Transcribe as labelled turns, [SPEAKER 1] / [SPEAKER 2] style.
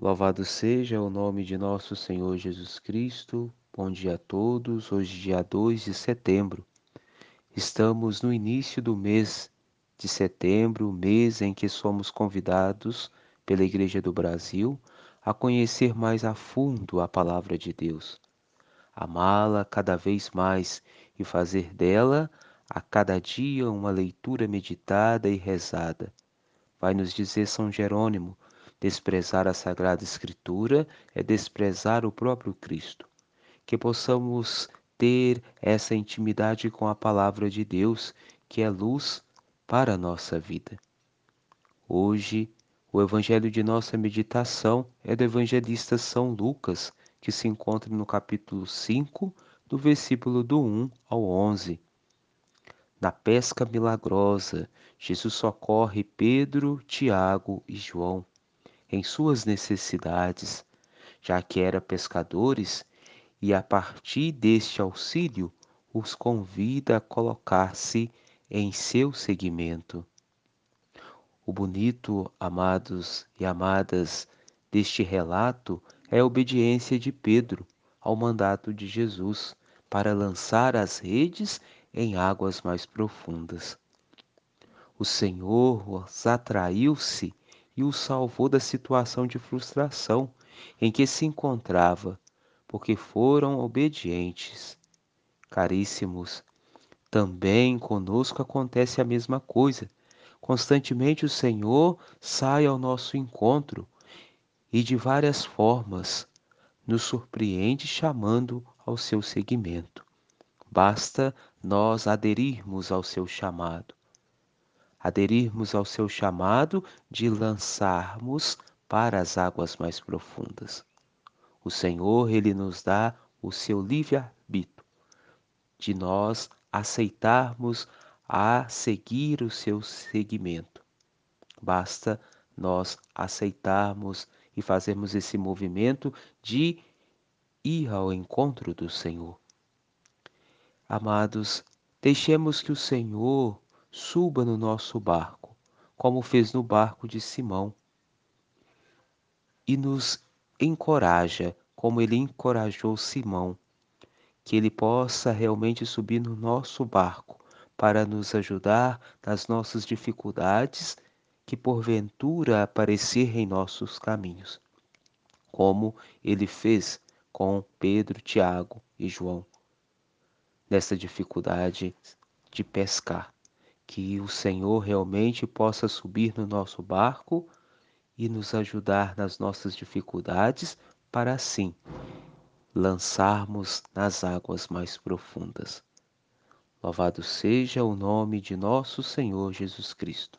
[SPEAKER 1] Louvado seja o nome de nosso Senhor Jesus Cristo. Bom dia a todos. Hoje, dia 2 de setembro. Estamos no início do mês de setembro, mês em que somos convidados pela Igreja do Brasil a conhecer mais a fundo a palavra de Deus, amá-la cada vez mais e fazer dela a cada dia uma leitura meditada e rezada. Vai nos dizer São Jerônimo Desprezar a Sagrada Escritura é desprezar o próprio Cristo. Que possamos ter essa intimidade com a palavra de Deus, que é luz para a nossa vida. Hoje, o evangelho de nossa meditação é do evangelista São Lucas, que se encontra no capítulo 5, do versículo do 1 ao 11. Na pesca milagrosa, Jesus socorre Pedro, Tiago e João em suas necessidades, já que eram pescadores, e a partir deste auxílio os convida a colocar-se em seu seguimento. O bonito, amados e amadas, deste relato é a obediência de Pedro ao mandato de Jesus para lançar as redes em águas mais profundas. O Senhor os atraiu-se e o salvou da situação de frustração em que se encontrava, porque foram obedientes. Caríssimos, também conosco acontece a mesma coisa. Constantemente o Senhor sai ao nosso encontro e de várias formas nos surpreende chamando ao seu seguimento. Basta nós aderirmos ao seu chamado aderirmos ao seu chamado de lançarmos para as águas mais profundas. O Senhor, ele nos dá o seu livre-arbítrio, de nós aceitarmos a seguir o seu seguimento. Basta nós aceitarmos e fazermos esse movimento de ir ao encontro do Senhor. Amados, deixemos que o Senhor suba no nosso barco, como fez no barco de Simão, e nos encoraja, como ele encorajou Simão, que ele possa realmente subir no nosso barco para nos ajudar nas nossas dificuldades que porventura aparecer em nossos caminhos, como ele fez com Pedro, Tiago e João, nessa dificuldade de pescar que o Senhor realmente possa subir no nosso barco e nos ajudar nas nossas dificuldades, para assim lançarmos nas águas mais profundas. Louvado seja o nome de nosso Senhor Jesus Cristo.